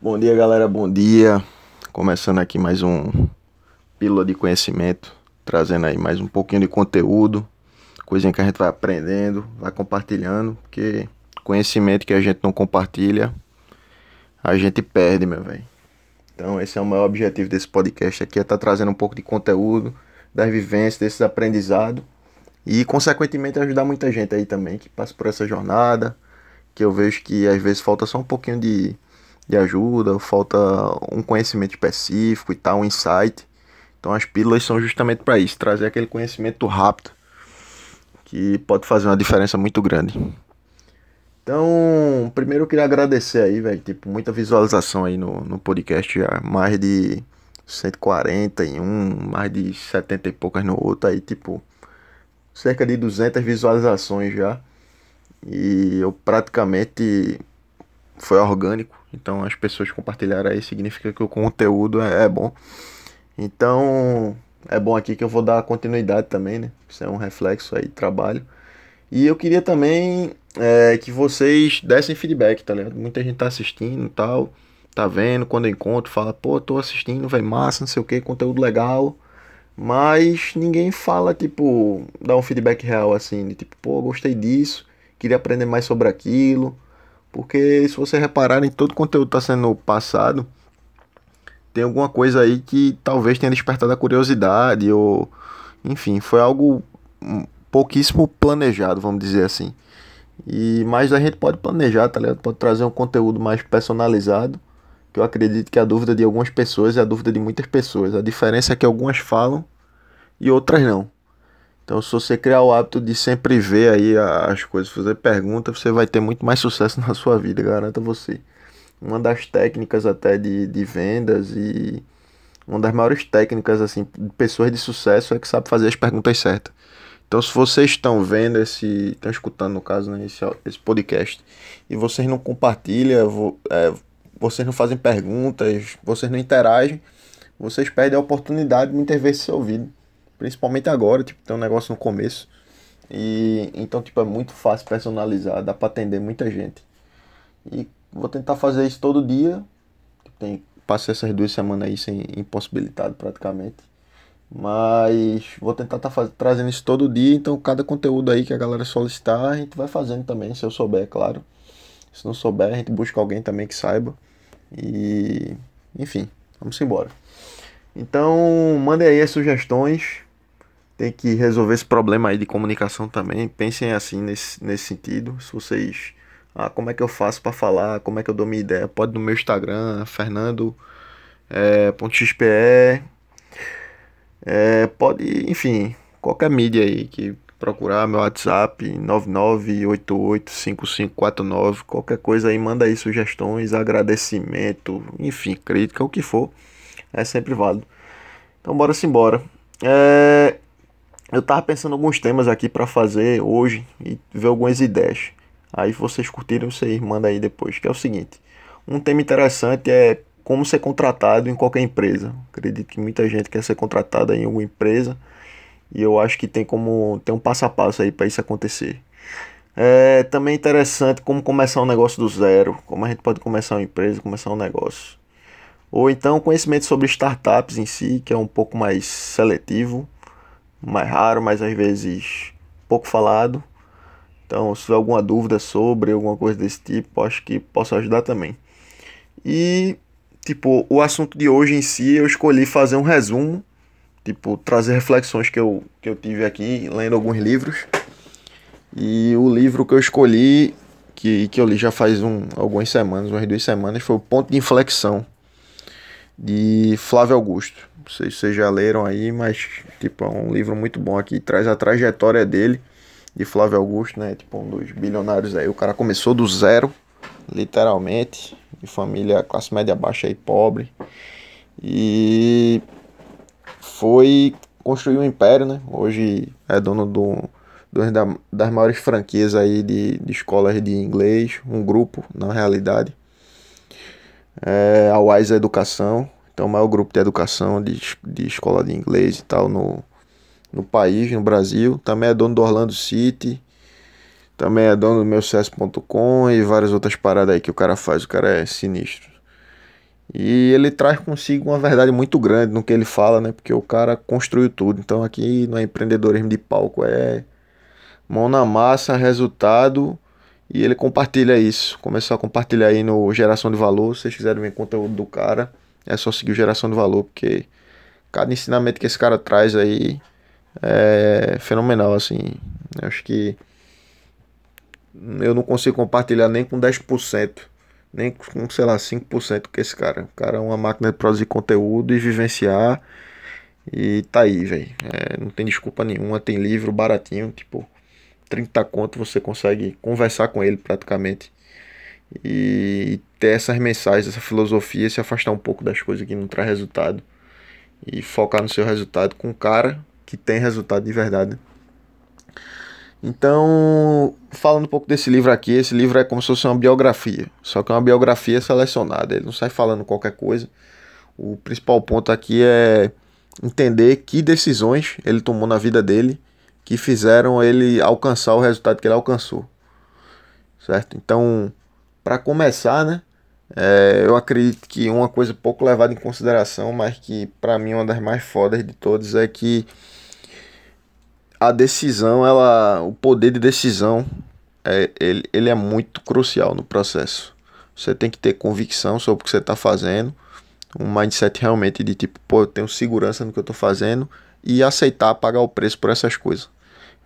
Bom dia, galera. Bom dia. Começando aqui mais um Pílula de Conhecimento, trazendo aí mais um pouquinho de conteúdo, coisinha que a gente vai aprendendo, vai compartilhando, porque conhecimento que a gente não compartilha, a gente perde, meu velho. Então, esse é o maior objetivo desse podcast aqui, é estar tá trazendo um pouco de conteúdo, das vivências, desses aprendizados e, consequentemente, ajudar muita gente aí também que passa por essa jornada, que eu vejo que às vezes falta só um pouquinho de de ajuda, falta um conhecimento específico e tal, um insight. Então as pílulas são justamente para isso, trazer aquele conhecimento rápido que pode fazer uma diferença muito grande. Então, primeiro eu queria agradecer aí, velho, tipo, muita visualização aí no, no podcast já, mais de 140 em um, mais de 70 e poucas no outro aí, tipo, cerca de 200 visualizações já. E eu praticamente foi orgânico, então as pessoas compartilharam aí, significa que o conteúdo é, é bom. Então é bom aqui que eu vou dar continuidade também, né? Isso é um reflexo aí de trabalho. E eu queria também é, que vocês dessem feedback, tá ligado? Muita gente tá assistindo e tal, tá vendo, quando eu encontro, fala, pô, tô assistindo, vai massa, não sei o que, conteúdo legal. Mas ninguém fala, tipo, dá um feedback real assim, de, tipo, pô, gostei disso, queria aprender mais sobre aquilo porque se você reparar em todo o conteúdo está sendo passado, tem alguma coisa aí que talvez tenha despertado a curiosidade, ou enfim, foi algo pouquíssimo planejado, vamos dizer assim. E mais a gente pode planejar, tá ligado? Pode trazer um conteúdo mais personalizado, que eu acredito que a dúvida de algumas pessoas é a dúvida de muitas pessoas. A diferença é que algumas falam e outras não. Então, se você criar o hábito de sempre ver aí as coisas, fazer perguntas, você vai ter muito mais sucesso na sua vida, garanto você. Uma das técnicas até de, de vendas e uma das maiores técnicas assim de pessoas de sucesso é que sabe fazer as perguntas certas. Então, se vocês estão vendo esse, estão escutando no caso né, esse, esse podcast e vocês não compartilham, é, vocês não fazem perguntas, vocês não interagem, vocês perdem a oportunidade de muitas vezes ser ouvido. Principalmente agora, tipo, tem um negócio no começo. E então, tipo, é muito fácil personalizar, dá para atender muita gente. E vou tentar fazer isso todo dia. Tem, passei essas duas semanas aí sem impossibilitado praticamente. Mas vou tentar tá trazendo isso todo dia, então cada conteúdo aí que a galera solicitar, a gente vai fazendo também, se eu souber, é claro. Se não souber, a gente busca alguém também que saiba. E enfim, vamos embora. Então, mandem aí as sugestões tem que resolver esse problema aí de comunicação também. Pensem assim nesse, nesse sentido. Se vocês. Ah, como é que eu faço para falar? Como é que eu dou minha ideia? Pode no meu Instagram, Fernando. É. É, pode, enfim, qualquer mídia aí que procurar meu WhatsApp 99885549, qualquer coisa aí, manda aí sugestões, agradecimento, enfim, crítica, o que for, é sempre válido. Então bora se embora. É, eu tava pensando alguns temas aqui para fazer hoje e ver algumas ideias. Aí vocês curtiram, vocês mandam aí depois. Que é o seguinte: um tema interessante é como ser contratado em qualquer empresa. Acredito que muita gente quer ser contratada em alguma empresa e eu acho que tem como tem um passo a passo aí para isso acontecer. É também interessante como começar um negócio do zero, como a gente pode começar uma empresa, começar um negócio. Ou então conhecimento sobre startups em si, que é um pouco mais seletivo mais raro, mas às vezes pouco falado. Então, se tiver alguma dúvida sobre alguma coisa desse tipo, acho que posso ajudar também. E, tipo, o assunto de hoje em si, eu escolhi fazer um resumo, tipo, trazer reflexões que eu, que eu tive aqui lendo alguns livros. E o livro que eu escolhi, que, que eu li já faz um, algumas semanas, umas duas semanas, foi o Ponto de Inflexão, de Flávio Augusto. Se vocês já leram aí, mas tipo, é um livro muito bom aqui, traz a trajetória dele, de Flávio Augusto, né? Tipo, um dos bilionários aí. O cara começou do zero, literalmente, de família classe média baixa e pobre. E foi construir um império, né? Hoje é dono do, do das maiores franquias aí de, de escolas de inglês, um grupo, na realidade. É, a Wise Educação, então, o maior grupo de educação de, de escola de inglês e tal no, no país, no Brasil. Também é dono do Orlando City. Também é dono do meu e várias outras paradas aí que o cara faz. O cara é sinistro. E ele traz consigo uma verdade muito grande no que ele fala, né? Porque o cara construiu tudo. Então aqui não é empreendedorismo de palco, é mão na massa, resultado. E ele compartilha isso. Começou a compartilhar aí no Geração de Valor. Se vocês quiserem ver conteúdo do cara, é só seguir o Geração de Valor, porque cada ensinamento que esse cara traz aí é fenomenal, assim. Eu acho que eu não consigo compartilhar nem com 10%, nem com, sei lá, 5% que esse cara. O cara é uma máquina de produzir conteúdo e vivenciar. E tá aí, velho. É, não tem desculpa nenhuma. Tem livro baratinho, tipo, 30 conto você consegue conversar com ele praticamente. E ter essas mensagens, essa filosofia, se afastar um pouco das coisas que não traz resultado. E focar no seu resultado com um cara que tem resultado de verdade. Então, falando um pouco desse livro aqui, esse livro é como se fosse uma biografia, só que é uma biografia selecionada, ele não sai falando qualquer coisa. O principal ponto aqui é entender que decisões ele tomou na vida dele que fizeram ele alcançar o resultado que ele alcançou. Certo? Então, para começar, né, é, eu acredito que uma coisa pouco levada em consideração, mas que para mim é uma das mais fodas de todas é que a decisão, ela, o poder de decisão, é, ele, ele é muito crucial no processo. Você tem que ter convicção sobre o que você está fazendo, um mindset realmente de tipo, pô, eu tenho segurança no que eu estou fazendo e aceitar pagar o preço por essas coisas.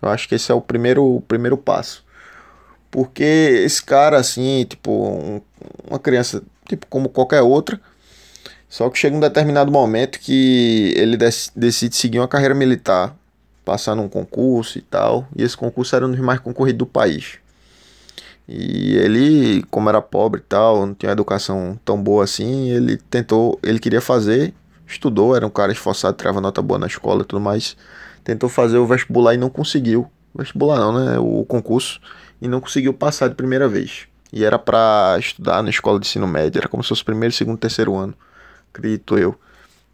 Eu acho que esse é o primeiro, o primeiro passo. Porque esse cara, assim, tipo, um, uma criança, tipo, como qualquer outra, só que chega um determinado momento que ele decide seguir uma carreira militar passar num concurso e tal. E esse concurso era um dos mais concorridos do país. E ele, como era pobre e tal, não tinha educação tão boa assim, ele tentou, ele queria fazer, estudou, era um cara esforçado, tirava nota boa na escola e tudo mais. Tentou fazer o vestibular e não conseguiu. Vestibular não, né? O concurso. E não conseguiu passar de primeira vez. E era para estudar na escola de ensino médio, era como se fosse primeiro, segundo, terceiro ano, acredito eu.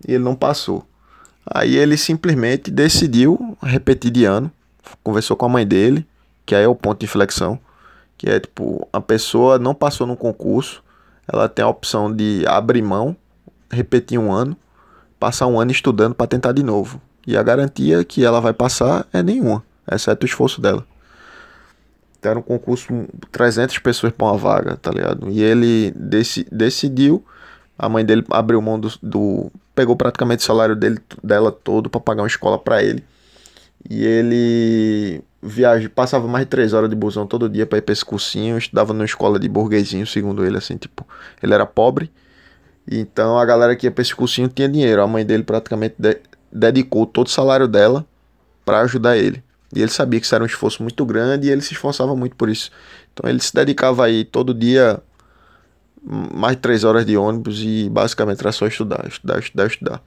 E ele não passou. Aí ele simplesmente decidiu repetir de ano, conversou com a mãe dele, que aí é o ponto de inflexão, que é tipo, a pessoa não passou no concurso, ela tem a opção de abrir mão, repetir um ano, passar um ano estudando para tentar de novo. E a garantia que ela vai passar é nenhuma, exceto o esforço dela. Então era um concurso 300 pessoas para uma vaga, tá ligado? E ele dec decidiu, a mãe dele abriu mão do, do pegou praticamente o salário dele, dela todo para pagar uma escola para ele. E ele viaja, passava mais de três horas de busão todo dia para ir para esse cursinho, estudava numa escola de burguesinho, segundo ele, assim, tipo, ele era pobre. Então a galera que ia para esse cursinho tinha dinheiro. A mãe dele praticamente de dedicou todo o salário dela para ajudar ele. E ele sabia que isso era um esforço muito grande e ele se esforçava muito por isso. Então ele se dedicava aí todo dia mais de três horas de ônibus e basicamente era só estudar, estudar, estudar, estudar.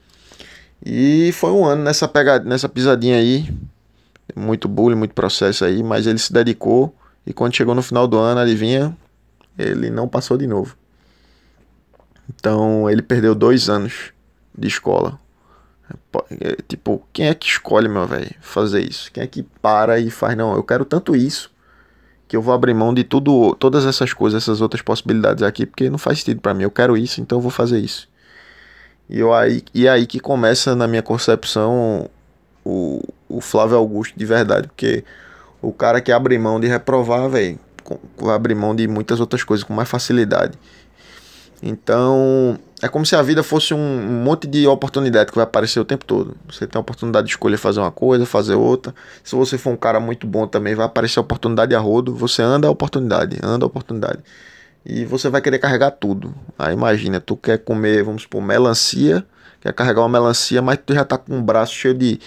E foi um ano nessa pegada, nessa pisadinha aí, muito bullying, muito processo aí, mas ele se dedicou e quando chegou no final do ano, adivinha, ele não passou de novo. Então ele perdeu dois anos de escola. É, tipo, quem é que escolhe, meu velho, fazer isso? Quem é que para e faz, não, eu quero tanto isso que eu vou abrir mão de tudo, todas essas coisas, essas outras possibilidades aqui, porque não faz sentido para mim. Eu quero isso, então eu vou fazer isso. E, eu aí, e aí que começa, na minha concepção, o, o Flávio Augusto de verdade, porque o cara que abre mão de reprovar, velho, vai abrir mão de muitas outras coisas com mais facilidade. Então, é como se a vida fosse um monte de oportunidade que vai aparecer o tempo todo. Você tem a oportunidade de escolher fazer uma coisa, fazer outra. Se você for um cara muito bom também, vai aparecer a oportunidade a rodo. Você anda a oportunidade, anda a oportunidade. E você vai querer carregar tudo. Aí imagina, tu quer comer, vamos supor, melancia, quer carregar uma melancia, mas tu já tá com um braço cheio de,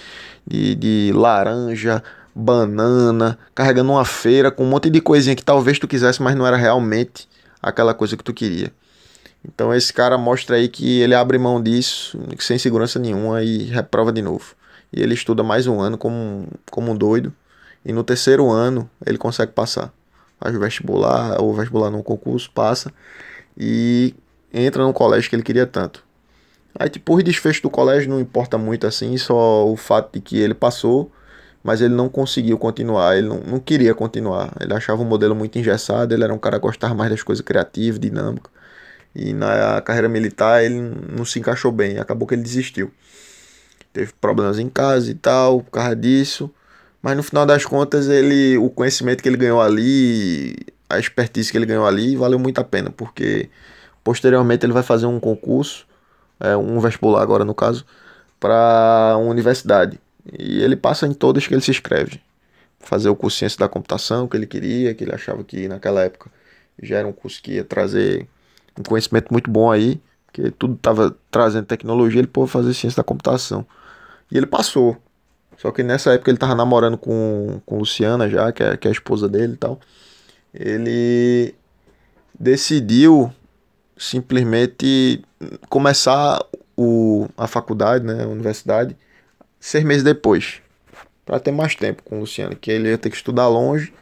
de, de laranja, banana, carregando uma feira com um monte de coisinha que talvez tu quisesse, mas não era realmente aquela coisa que tu queria. Então esse cara mostra aí que ele abre mão disso sem segurança nenhuma e reprova de novo. E ele estuda mais um ano como, como um doido. E no terceiro ano ele consegue passar. Faz o vestibular, ou vestibular no concurso, passa. E entra no colégio que ele queria tanto. Aí tipo, o desfecho do colégio não importa muito assim, só o fato de que ele passou, mas ele não conseguiu continuar, ele não, não queria continuar. Ele achava o modelo muito engessado, ele era um cara que gostava mais das coisas criativas, dinâmicas. E na carreira militar ele não se encaixou bem, acabou que ele desistiu. Teve problemas em casa e tal, por causa disso. Mas no final das contas, ele, o conhecimento que ele ganhou ali, a expertise que ele ganhou ali, valeu muito a pena, porque posteriormente ele vai fazer um concurso, é, um vestibular agora no caso, para uma universidade. E ele passa em todas que ele se inscreve. Fazer o curso de ciência da computação que ele queria, que ele achava que naquela época já era um curso que ia trazer um conhecimento muito bom aí, que tudo estava trazendo tecnologia, ele pôde fazer ciência da computação. E ele passou. Só que nessa época ele estava namorando com, com Luciana já, que é, que é a esposa dele e tal. Ele decidiu simplesmente começar o, a faculdade, né, a universidade, seis meses depois, para ter mais tempo com o Luciano, que ele ia ter que estudar longe,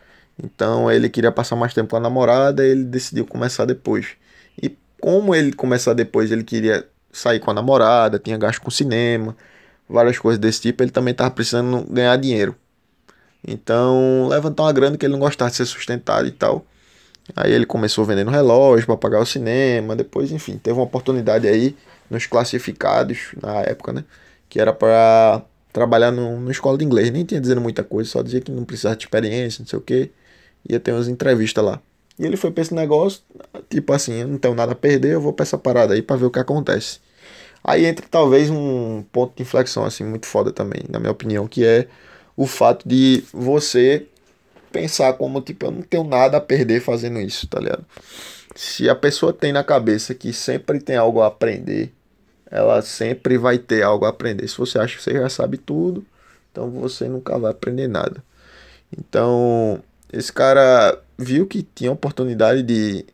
então ele queria passar mais tempo com a namorada, ele decidiu começar depois. Como ele começar depois, ele queria sair com a namorada, tinha gasto com cinema, várias coisas desse tipo, ele também estava precisando ganhar dinheiro. Então, levantar uma grana que ele não gostava de ser sustentado e tal. Aí ele começou vendendo relógio para pagar o cinema, depois, enfim, teve uma oportunidade aí nos classificados na época, né? Que era para trabalhar no escola de inglês. Nem tinha dizendo muita coisa, só dizia que não precisava de experiência, não sei o que. Ia ter umas entrevistas lá. E ele foi pra esse negócio, tipo assim, eu não tenho nada a perder, eu vou pra essa parada aí pra ver o que acontece. Aí entra talvez um ponto de inflexão, assim, muito foda também, na minha opinião, que é o fato de você pensar como, tipo, eu não tenho nada a perder fazendo isso, tá ligado? Se a pessoa tem na cabeça que sempre tem algo a aprender, ela sempre vai ter algo a aprender. Se você acha que você já sabe tudo, então você nunca vai aprender nada. Então, esse cara viu que tinha oportunidade de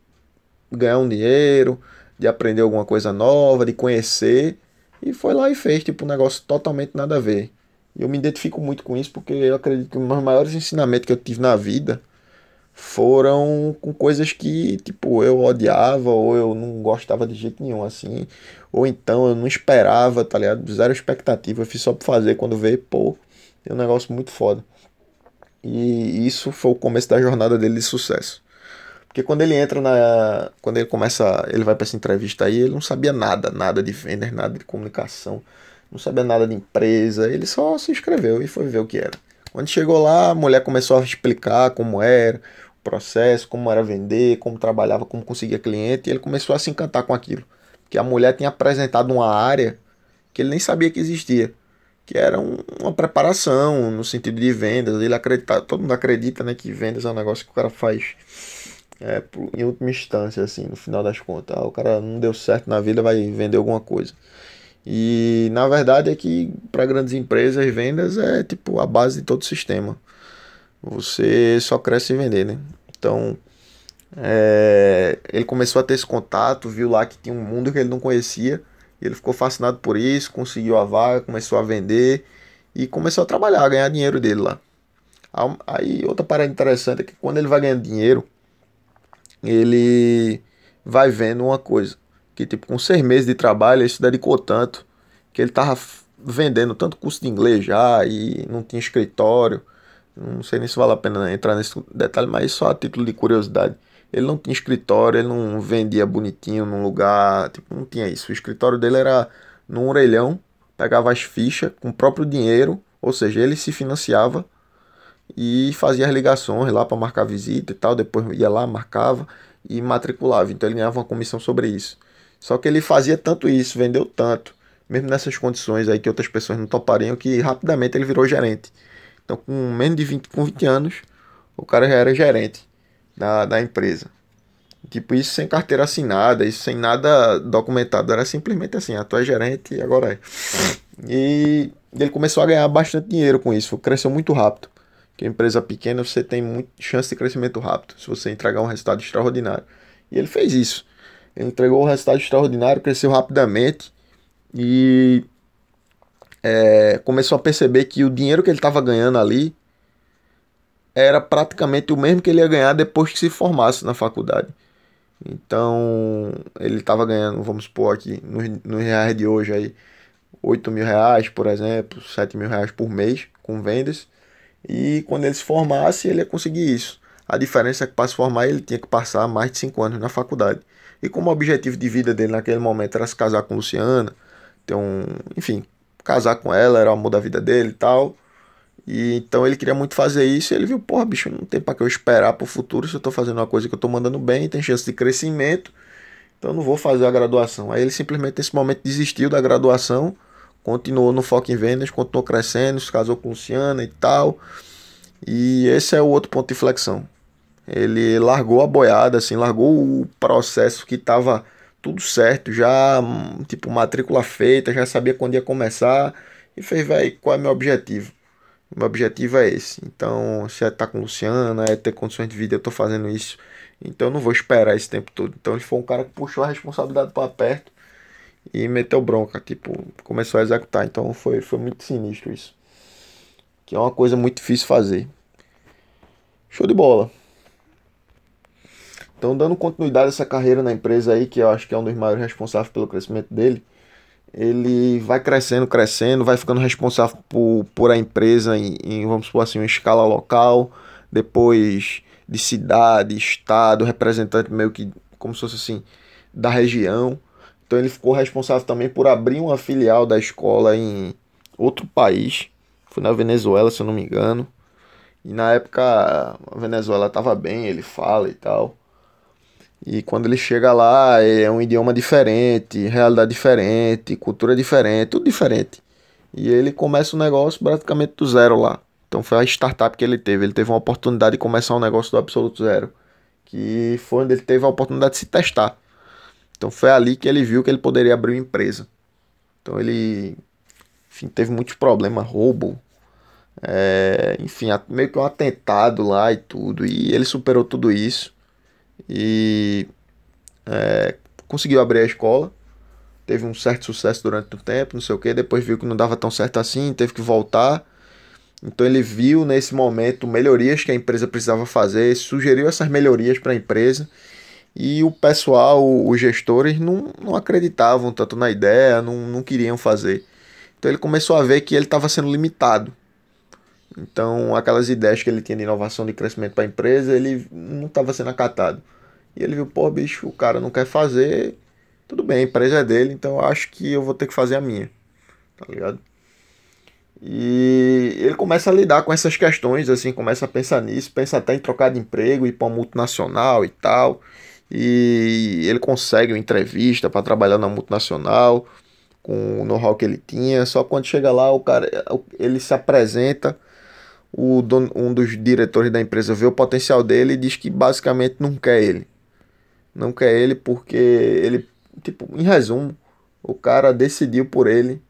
ganhar um dinheiro, de aprender alguma coisa nova, de conhecer, e foi lá e fez, tipo, um negócio totalmente nada a ver. E eu me identifico muito com isso porque eu acredito que um dos maiores ensinamentos que eu tive na vida foram com coisas que, tipo, eu odiava ou eu não gostava de jeito nenhum, assim. Ou então eu não esperava, tá ligado? Zero expectativa, eu fiz só pra fazer quando veio, pô, é um negócio muito foda. E isso foi o começo da jornada dele de sucesso. Porque quando ele entra na. Quando ele começa. Ele vai para essa entrevista aí, ele não sabia nada, nada de vendas, nada de comunicação, não sabia nada de empresa. Ele só se inscreveu e foi ver o que era. Quando chegou lá, a mulher começou a explicar como era o processo, como era vender, como trabalhava, como conseguia cliente, e ele começou a se encantar com aquilo. Porque a mulher tinha apresentado uma área que ele nem sabia que existia que era um, uma preparação no sentido de vendas. Ele acredita, todo mundo acredita, né, que vendas é um negócio que o cara faz é, em última instância, assim, no final das contas. Ah, o cara não deu certo na vida, vai vender alguma coisa. E na verdade é que para grandes empresas, vendas é tipo a base de todo sistema. Você só cresce em vender, né? Então, é, ele começou a ter esse contato, viu lá que tinha um mundo que ele não conhecia e ele ficou fascinado por isso, conseguiu a vaga, começou a vender e começou a trabalhar, a ganhar dinheiro dele lá. Aí outra parada interessante é que quando ele vai ganhando dinheiro, ele vai vendo uma coisa. Que tipo, com seis meses de trabalho, ele se dedicou tanto que ele tava vendendo tanto curso de inglês já e não tinha escritório. Não sei nem se vale a pena entrar nesse detalhe, mas só a título de curiosidade. Ele não tinha escritório, ele não vendia bonitinho num lugar, tipo, não tinha isso. O escritório dele era num orelhão, pegava as fichas com o próprio dinheiro, ou seja, ele se financiava e fazia as ligações lá para marcar visita e tal, depois ia lá, marcava e matriculava. Então ele ganhava uma comissão sobre isso. Só que ele fazia tanto isso, vendeu tanto, mesmo nessas condições aí que outras pessoas não topariam, que rapidamente ele virou gerente. Então com menos de 20, com 20 anos, o cara já era gerente da, da empresa. Tipo, isso sem carteira assinada, isso sem nada documentado. Era simplesmente assim, a tua é gerente e agora é. E ele começou a ganhar bastante dinheiro com isso. Cresceu muito rápido. Porque empresa pequena você tem muita chance de crescimento rápido. Se você entregar um resultado extraordinário. E ele fez isso. Ele entregou um resultado extraordinário, cresceu rapidamente. E é, começou a perceber que o dinheiro que ele estava ganhando ali era praticamente o mesmo que ele ia ganhar depois que se formasse na faculdade. Então, ele estava ganhando, vamos supor aqui, no, no reais de hoje aí, 8 mil reais, por exemplo, 7 mil reais por mês com vendas. E quando ele se formasse, ele ia conseguir isso. A diferença é que para se formar ele tinha que passar mais de 5 anos na faculdade. E como o objetivo de vida dele naquele momento era se casar com Luciana, ter um, enfim, casar com ela, era o amor da vida dele e tal. E então ele queria muito fazer isso e ele viu, porra, bicho, não tem para que eu esperar pro futuro se eu tô fazendo uma coisa que eu tô mandando bem, tem chance de crescimento. Então não vou fazer a graduação. Aí ele simplesmente nesse momento desistiu da graduação, continuou no foco em vendas, continuou crescendo, se casou com Luciana e tal. E esse é o outro ponto de flexão. Ele largou a boiada, assim, largou o processo que estava tudo certo, já, tipo, matrícula feita, já sabia quando ia começar e fez, velho, qual é meu objetivo? Meu objetivo é esse. Então, se é estar tá com Luciana, é ter condições de vida, eu estou fazendo isso. Então, eu não vou esperar esse tempo todo. Então, ele foi um cara que puxou a responsabilidade para perto e meteu bronca, tipo, começou a executar. Então, foi, foi muito sinistro isso. Que é uma coisa muito difícil fazer. Show de bola. Então, dando continuidade a essa carreira na empresa aí, que eu acho que é um dos maiores responsáveis pelo crescimento dele, ele vai crescendo, crescendo, vai ficando responsável por, por a empresa em, em, vamos supor assim, uma escala local, depois de cidade, estado, representante meio que como se fosse assim, da região. Então ele ficou responsável também por abrir uma filial da escola em outro país, foi na Venezuela, se eu não me engano. E na época a Venezuela estava bem, ele fala e tal. E quando ele chega lá, é um idioma diferente, realidade diferente, cultura diferente, tudo diferente. E ele começa o negócio praticamente do zero lá. Então foi a startup que ele teve. Ele teve uma oportunidade de começar um negócio do absoluto zero. Que foi onde ele teve a oportunidade de se testar. Então foi ali que ele viu que ele poderia abrir uma empresa. Então ele enfim, teve muitos problemas, roubo, é, enfim, meio que um atentado lá e tudo. E ele superou tudo isso e é, conseguiu abrir a escola. Teve um certo sucesso durante o tempo, não sei o que. Depois viu que não dava tão certo assim, teve que voltar. Então ele viu nesse momento melhorias que a empresa precisava fazer, sugeriu essas melhorias para a empresa e o pessoal, os gestores, não, não acreditavam tanto na ideia, não, não queriam fazer. Então ele começou a ver que ele estava sendo limitado. Então, aquelas ideias que ele tinha de inovação de crescimento para a empresa, ele não estava sendo acatado. E ele viu, pô, bicho, o cara não quer fazer, tudo bem, a empresa é dele, então eu acho que eu vou ter que fazer a minha. Tá ligado? E ele começa a lidar com essas questões, assim, começa a pensar nisso, pensa até em trocar de emprego, ir para uma multinacional e tal. E ele consegue uma entrevista para trabalhar na multinacional com o know-how que ele tinha. Só quando chega lá, o cara ele se apresenta o dono, um dos diretores da empresa vê o potencial dele e diz que basicamente não quer ele. Não quer ele porque ele, tipo, em resumo, o cara decidiu por ele,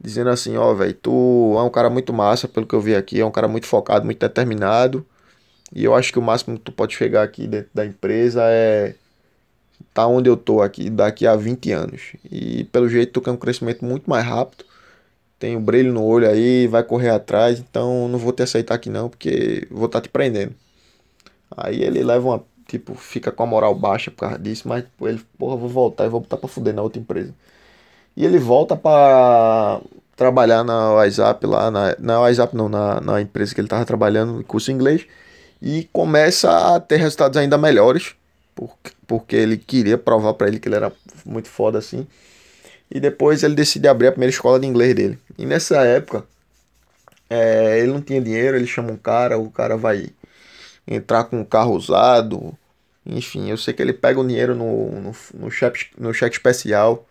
dizendo assim, ó, oh, velho, tu é um cara muito massa, pelo que eu vi aqui, é um cara muito focado, muito determinado. E eu acho que o máximo que tu pode chegar aqui dentro da empresa é tá onde eu tô aqui daqui a 20 anos. E pelo jeito tu quer um crescimento muito mais rápido tem um brilho no olho aí, vai correr atrás, então não vou te aceitar aqui não, porque vou estar tá te prendendo. Aí ele leva uma, tipo, fica com a moral baixa por causa disso, mas ele, porra, vou voltar e vou botar pra fuder na outra empresa. E ele volta para trabalhar na WhatsApp lá, na, na WhatsApp não, na, na empresa que ele tava trabalhando, curso inglês, e começa a ter resultados ainda melhores, porque, porque ele queria provar para ele que ele era muito foda assim. E depois ele decide abrir a primeira escola de inglês dele. E nessa época, é, ele não tinha dinheiro, ele chama um cara, o cara vai entrar com um carro usado. Enfim, eu sei que ele pega o dinheiro no, no, no, cheque, no cheque especial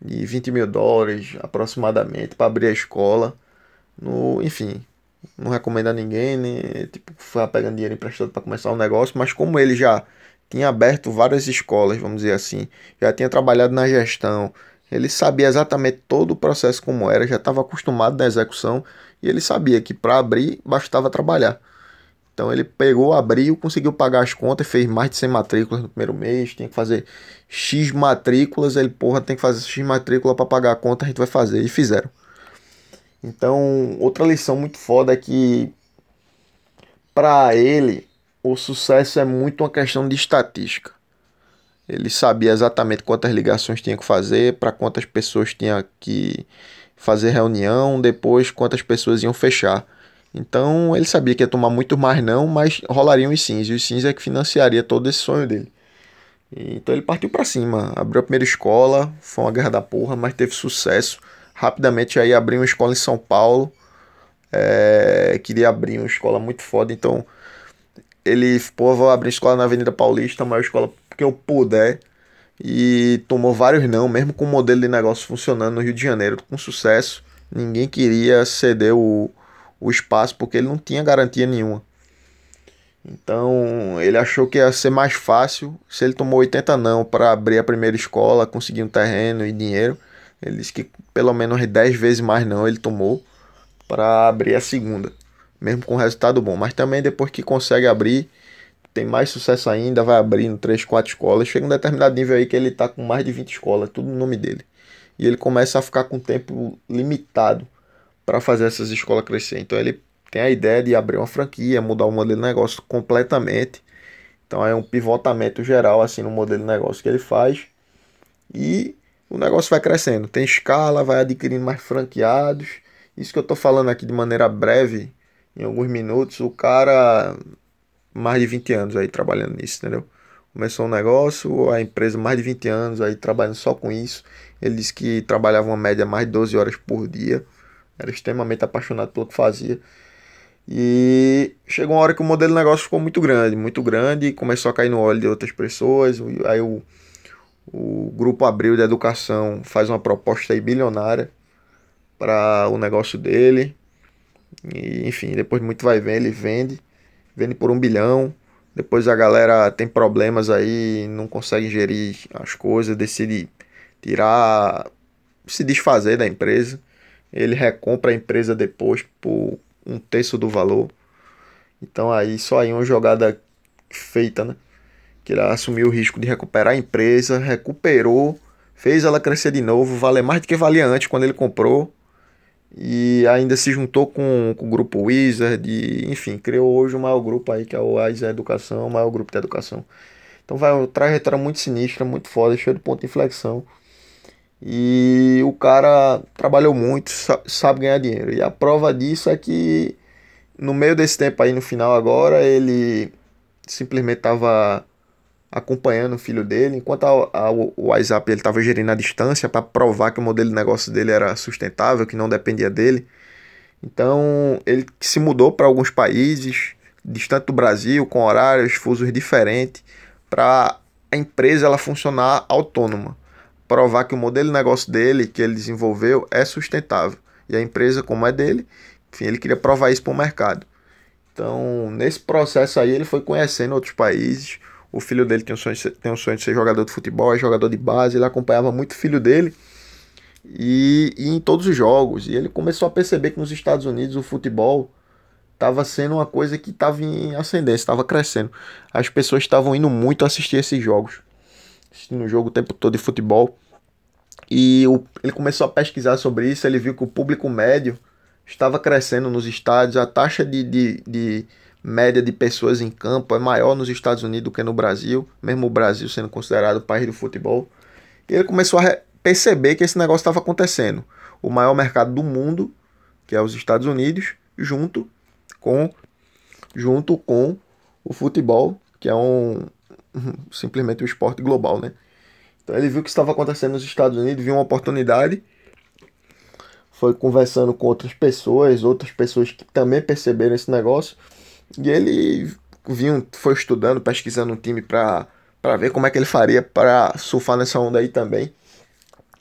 de 20 mil dólares aproximadamente para abrir a escola. No, enfim, não recomendo a ninguém, né? Tipo, foi pegando dinheiro emprestado para começar o um negócio, mas como ele já tinha aberto várias escolas, vamos dizer assim, já tinha trabalhado na gestão, ele sabia exatamente todo o processo como era, já estava acostumado na execução e ele sabia que para abrir bastava trabalhar. Então ele pegou, abriu, conseguiu pagar as contas, fez mais de 100 matrículas no primeiro mês, tinha que fazer X matrículas, ele, porra, tem que fazer X matrícula para pagar a conta, a gente vai fazer, e fizeram. Então, outra lição muito foda é que para ele o sucesso é muito uma questão de estatística. Ele sabia exatamente quantas ligações tinha que fazer, para quantas pessoas tinha que fazer reunião, depois quantas pessoas iam fechar. Então ele sabia que ia tomar muito mais não, mas rolariam os sims, e os sims é que financiaria todo esse sonho dele. Então ele partiu para cima, abriu a primeira escola, foi uma guerra da porra, mas teve sucesso. Rapidamente aí abriu uma escola em São Paulo, é, queria abrir uma escola muito foda, então ele, pô, vou abrir escola na Avenida Paulista, a maior escola que eu puder, e tomou vários não, mesmo com o modelo de negócio funcionando no Rio de Janeiro com sucesso, ninguém queria ceder o, o espaço porque ele não tinha garantia nenhuma. Então ele achou que ia ser mais fácil se ele tomou 80 não para abrir a primeira escola, conseguir um terreno e dinheiro. Ele disse que pelo menos 10 vezes mais não ele tomou para abrir a segunda, mesmo com resultado bom. Mas também depois que consegue abrir, tem mais sucesso ainda, vai abrindo 3, 4 escolas. Chega um determinado nível aí que ele está com mais de 20 escolas, tudo no nome dele. E ele começa a ficar com tempo limitado para fazer essas escolas crescer. Então ele tem a ideia de abrir uma franquia, mudar o modelo de negócio completamente. Então é um pivotamento geral assim no modelo de negócio que ele faz. E o negócio vai crescendo, tem escala, vai adquirindo mais franqueados. Isso que eu estou falando aqui de maneira breve, em alguns minutos, o cara mais de 20 anos aí trabalhando nisso, entendeu? Começou um negócio, a empresa mais de 20 anos aí trabalhando só com isso. Ele disse que trabalhava uma média mais de 12 horas por dia. Era extremamente apaixonado pelo que fazia. E chegou uma hora que o modelo de negócio ficou muito grande, muito grande, começou a cair no olho de outras pessoas. Aí o, o grupo Abril de Educação faz uma proposta aí bilionária para o negócio dele. E, enfim, depois muito vai ver, ele vende, vende por um bilhão. Depois a galera tem problemas aí, não consegue gerir as coisas, decide tirar, se desfazer da empresa. Ele recompra a empresa depois por um terço do valor. Então aí só aí uma jogada feita, né? Que ele assumiu o risco de recuperar a empresa, recuperou, fez ela crescer de novo, valer mais do que valia antes quando ele comprou. E ainda se juntou com, com o grupo Wizard, e, enfim, criou hoje o maior grupo aí, que é o Wise Educação, o maior grupo de educação. Então vai uma trajetória muito sinistra, muito foda, cheio de ponto de inflexão. E o cara trabalhou muito, sabe ganhar dinheiro. E a prova disso é que no meio desse tempo aí, no final agora, ele simplesmente estava acompanhando o filho dele, enquanto a, a, o WhatsApp ele estava gerindo a distância para provar que o modelo de negócio dele era sustentável, que não dependia dele. Então ele se mudou para alguns países, distante do Brasil, com horários, fusos diferentes, para a empresa ela funcionar autônoma provar que o modelo de negócio dele, que ele desenvolveu, é sustentável. E a empresa, como é dele, enfim, ele queria provar isso para o mercado. Então, nesse processo aí, ele foi conhecendo outros países. O filho dele tem um sonho de ser, tem um sonho de ser jogador de futebol, é jogador de base. Ele acompanhava muito o filho dele e, e em todos os jogos. E ele começou a perceber que nos Estados Unidos o futebol estava sendo uma coisa que estava em ascendência, estava crescendo. As pessoas estavam indo muito assistir esses jogos assistindo o jogo o tempo todo de futebol. E o, ele começou a pesquisar sobre isso, ele viu que o público médio estava crescendo nos estádios, a taxa de, de, de média de pessoas em campo é maior nos Estados Unidos do que no Brasil, mesmo o Brasil sendo considerado o país do futebol. E ele começou a perceber que esse negócio estava acontecendo. O maior mercado do mundo, que é os Estados Unidos, junto com junto com o futebol, que é um, simplesmente o esporte global, né? Então ele viu o que estava acontecendo nos Estados Unidos, viu uma oportunidade, foi conversando com outras pessoas, outras pessoas que também perceberam esse negócio, e ele viu, foi estudando, pesquisando um time para para ver como é que ele faria para surfar nessa onda aí também.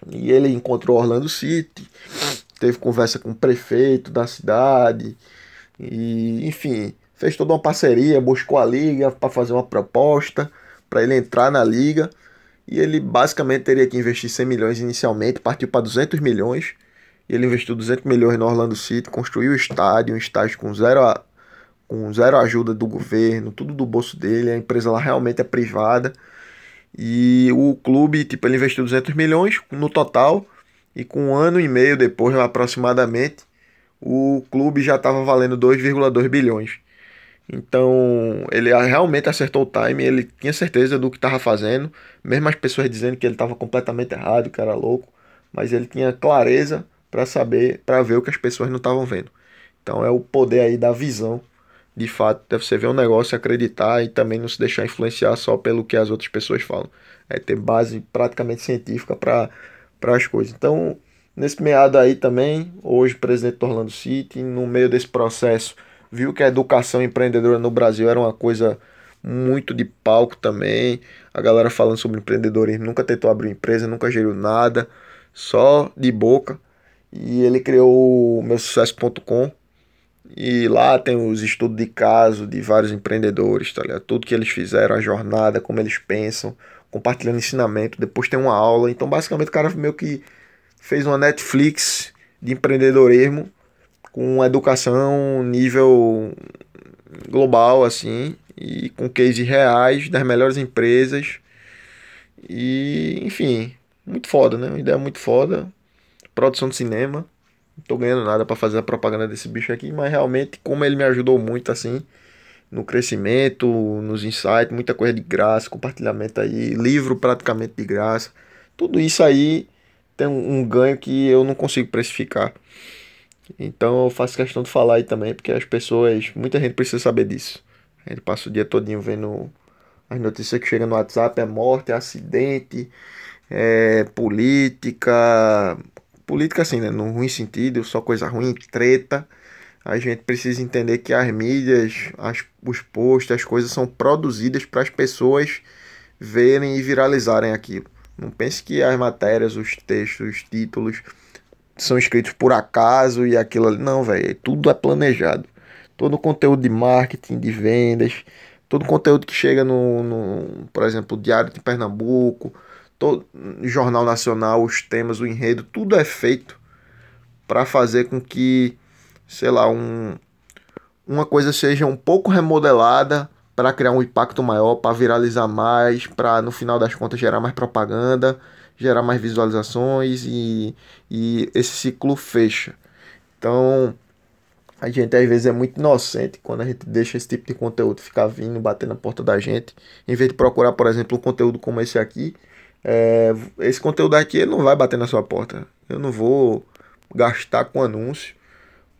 E ele encontrou Orlando City, teve conversa com o prefeito da cidade, e enfim, fez toda uma parceria, buscou a liga para fazer uma proposta para ele entrar na liga. E ele basicamente teria que investir 100 milhões inicialmente, partiu para 200 milhões. E ele investiu 200 milhões no Orlando City, construiu o estádio, um estádio com zero, a, com zero ajuda do governo, tudo do bolso dele. A empresa lá realmente é privada. E o clube, tipo, ele investiu 200 milhões no total. E com um ano e meio depois, aproximadamente, o clube já estava valendo 2,2 bilhões. Então, ele realmente acertou o time, ele tinha certeza do que estava fazendo, mesmo as pessoas dizendo que ele estava completamente errado, que era louco, mas ele tinha clareza para saber, para ver o que as pessoas não estavam vendo. Então, é o poder aí da visão de fato, deve ser ver um negócio, acreditar e também não se deixar influenciar só pelo que as outras pessoas falam. É ter base praticamente científica para as coisas. Então, nesse meado aí também, hoje presidente do Orlando City, no meio desse processo, viu que a educação empreendedora no Brasil era uma coisa muito de palco também. A galera falando sobre empreendedorismo, nunca tentou abrir empresa, nunca geriu nada, só de boca. E ele criou o meusucesso.com, e lá tem os estudos de caso de vários empreendedores, tá ligado? Tudo que eles fizeram, a jornada, como eles pensam, compartilhando ensinamento. Depois tem uma aula. Então, basicamente, o cara meio que fez uma Netflix de empreendedorismo com educação nível global, assim, e com cases reais das melhores empresas. E, enfim, muito foda, né? Uma ideia muito foda. Produção de cinema não tô ganhando nada para fazer a propaganda desse bicho aqui, mas realmente como ele me ajudou muito assim no crescimento, nos insights, muita coisa de graça, compartilhamento aí, livro praticamente de graça. Tudo isso aí tem um, ganho que eu não consigo precificar. Então eu faço questão de falar aí também, porque as pessoas, muita gente precisa saber disso. Gente passa o dia todinho vendo as notícias que chegam no WhatsApp, é morte, é acidente, é política, política assim, né? No ruim sentido, só coisa ruim, treta. A gente precisa entender que as mídias, as, os posts, as coisas são produzidas para as pessoas verem e viralizarem aquilo. Não pense que as matérias, os textos, os títulos são escritos por acaso e aquilo ali. Não, velho. Tudo é planejado. Todo o conteúdo de marketing, de vendas, todo o conteúdo que chega no, no por exemplo, Diário de Pernambuco, todo, Jornal Nacional, os temas, o enredo, tudo é feito para fazer com que, sei lá, um, uma coisa seja um pouco remodelada para criar um impacto maior, para viralizar mais, para no final das contas gerar mais propaganda, gerar mais visualizações e, e esse ciclo fecha. Então, a gente às vezes é muito inocente quando a gente deixa esse tipo de conteúdo ficar vindo, bater na porta da gente, em vez de procurar, por exemplo, um conteúdo como esse aqui, é, esse conteúdo aqui não vai bater na sua porta. Eu não vou gastar com anúncio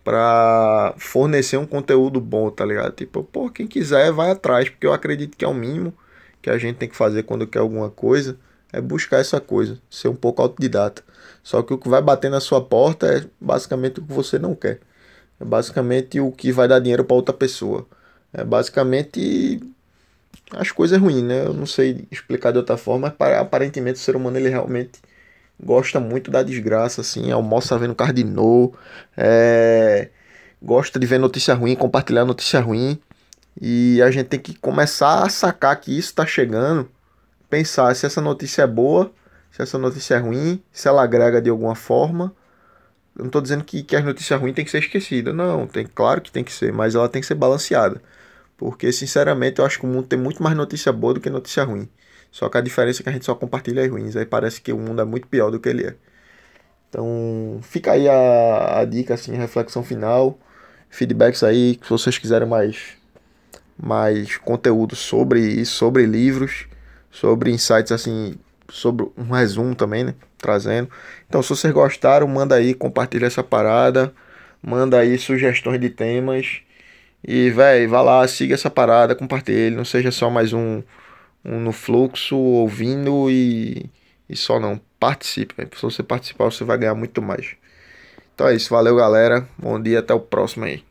para fornecer um conteúdo bom, tá ligado? Tipo, pô, quem quiser vai atrás, porque eu acredito que é o mínimo que a gente tem que fazer quando quer alguma coisa, é buscar essa coisa, ser um pouco autodidata. Só que o que vai bater na sua porta é basicamente o que você não quer. É basicamente o que vai dar dinheiro para outra pessoa. É basicamente as coisas ruins, né? Eu não sei explicar de outra forma, mas aparentemente o ser humano ele realmente gosta muito da desgraça, assim, almoça vendo cardinô, é, gosta de ver notícia ruim, compartilhar notícia ruim, e a gente tem que começar a sacar que isso está chegando, pensar se essa notícia é boa, se essa notícia é ruim, se ela agrega de alguma forma. Eu não estou dizendo que, que as notícias ruins tem que ser esquecida, não, tem claro que tem que ser, mas ela tem que ser balanceada. Porque, sinceramente, eu acho que o mundo tem muito mais notícia boa do que notícia ruim. Só que a diferença é que a gente só compartilha as ruins. Aí parece que o mundo é muito pior do que ele é. Então, fica aí a, a dica, assim, a reflexão final. Feedbacks aí, se vocês quiserem mais, mais conteúdo sobre isso, sobre livros, sobre insights, assim, sobre um resumo também, né? Trazendo. Então, se vocês gostaram, manda aí, compartilha essa parada. Manda aí sugestões de temas e, velho, vá lá, siga essa parada, compartilhe, não seja só mais um, um no fluxo, ouvindo e, e só não. Participe, véio. Se você participar, você vai ganhar muito mais. Então é isso, valeu galera. Bom dia, até o próximo aí.